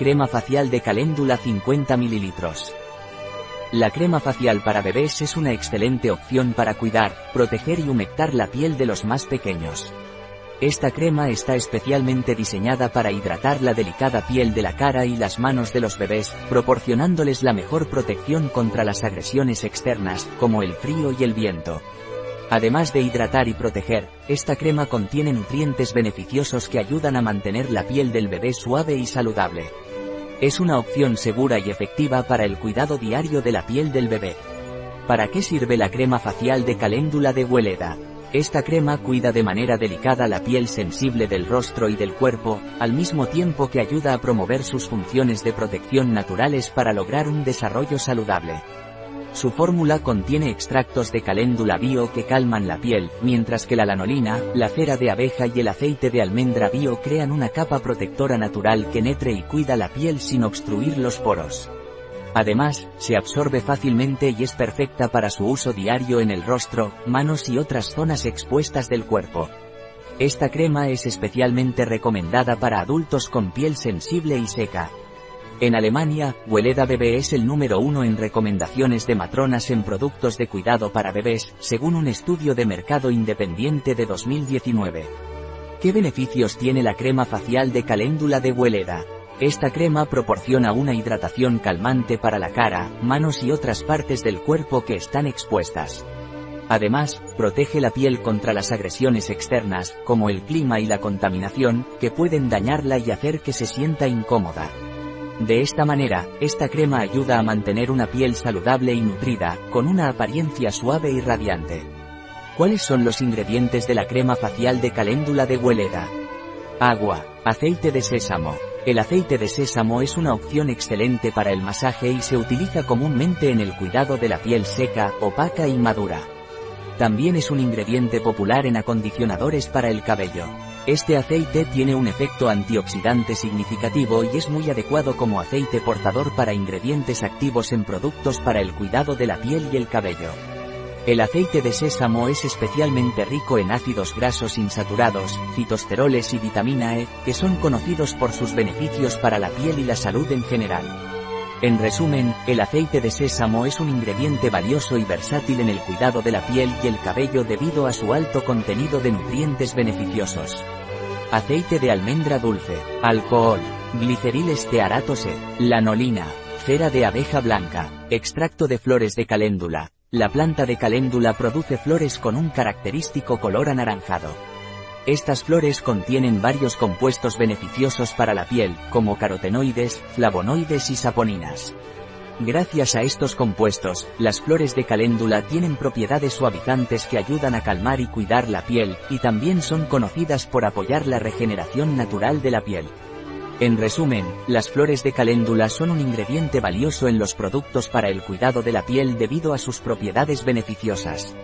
Crema facial de caléndula 50 ml. La crema facial para bebés es una excelente opción para cuidar, proteger y humectar la piel de los más pequeños. Esta crema está especialmente diseñada para hidratar la delicada piel de la cara y las manos de los bebés, proporcionándoles la mejor protección contra las agresiones externas, como el frío y el viento. Además de hidratar y proteger, esta crema contiene nutrientes beneficiosos que ayudan a mantener la piel del bebé suave y saludable. Es una opción segura y efectiva para el cuidado diario de la piel del bebé. ¿Para qué sirve la crema facial de caléndula de Hueleda? Esta crema cuida de manera delicada la piel sensible del rostro y del cuerpo, al mismo tiempo que ayuda a promover sus funciones de protección naturales para lograr un desarrollo saludable. Su fórmula contiene extractos de caléndula bio que calman la piel, mientras que la lanolina, la cera de abeja y el aceite de almendra bio crean una capa protectora natural que netre y cuida la piel sin obstruir los poros. Además, se absorbe fácilmente y es perfecta para su uso diario en el rostro, manos y otras zonas expuestas del cuerpo. Esta crema es especialmente recomendada para adultos con piel sensible y seca. En Alemania, Weleda Bebé es el número uno en recomendaciones de matronas en productos de cuidado para bebés, según un estudio de mercado independiente de 2019. ¿Qué beneficios tiene la crema facial de caléndula de Weleda? Esta crema proporciona una hidratación calmante para la cara, manos y otras partes del cuerpo que están expuestas. Además, protege la piel contra las agresiones externas, como el clima y la contaminación, que pueden dañarla y hacer que se sienta incómoda. De esta manera, esta crema ayuda a mantener una piel saludable y nutrida, con una apariencia suave y radiante. ¿Cuáles son los ingredientes de la crema facial de caléndula de Hueleda? Agua, aceite de sésamo. El aceite de sésamo es una opción excelente para el masaje y se utiliza comúnmente en el cuidado de la piel seca, opaca y madura. También es un ingrediente popular en acondicionadores para el cabello. Este aceite tiene un efecto antioxidante significativo y es muy adecuado como aceite portador para ingredientes activos en productos para el cuidado de la piel y el cabello. El aceite de sésamo es especialmente rico en ácidos grasos insaturados, fitosteroles y vitamina E, que son conocidos por sus beneficios para la piel y la salud en general. En resumen, el aceite de sésamo es un ingrediente valioso y versátil en el cuidado de la piel y el cabello debido a su alto contenido de nutrientes beneficiosos. Aceite de almendra dulce, alcohol, gliceril estearatose, lanolina, cera de abeja blanca, extracto de flores de caléndula. La planta de caléndula produce flores con un característico color anaranjado. Estas flores contienen varios compuestos beneficiosos para la piel, como carotenoides, flavonoides y saponinas. Gracias a estos compuestos, las flores de caléndula tienen propiedades suavizantes que ayudan a calmar y cuidar la piel, y también son conocidas por apoyar la regeneración natural de la piel. En resumen, las flores de caléndula son un ingrediente valioso en los productos para el cuidado de la piel debido a sus propiedades beneficiosas.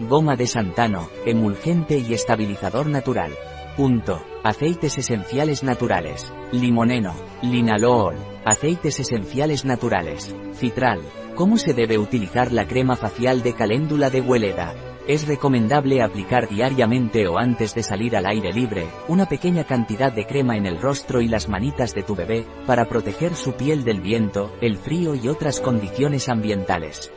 Goma de santano, emulgente y estabilizador natural. Punto. Aceites esenciales naturales. Limoneno, linalool, aceites esenciales naturales. Citral. ¿Cómo se debe utilizar la crema facial de caléndula de Hueleda? Es recomendable aplicar diariamente o antes de salir al aire libre, una pequeña cantidad de crema en el rostro y las manitas de tu bebé, para proteger su piel del viento, el frío y otras condiciones ambientales.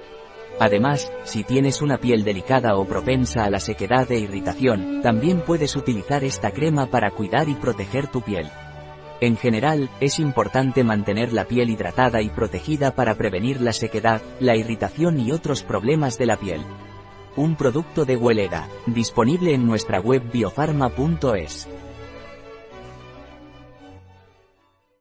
Además, si tienes una piel delicada o propensa a la sequedad e irritación, también puedes utilizar esta crema para cuidar y proteger tu piel. En general, es importante mantener la piel hidratada y protegida para prevenir la sequedad, la irritación y otros problemas de la piel. Un producto de Hueleda, disponible en nuestra web biofarma.es.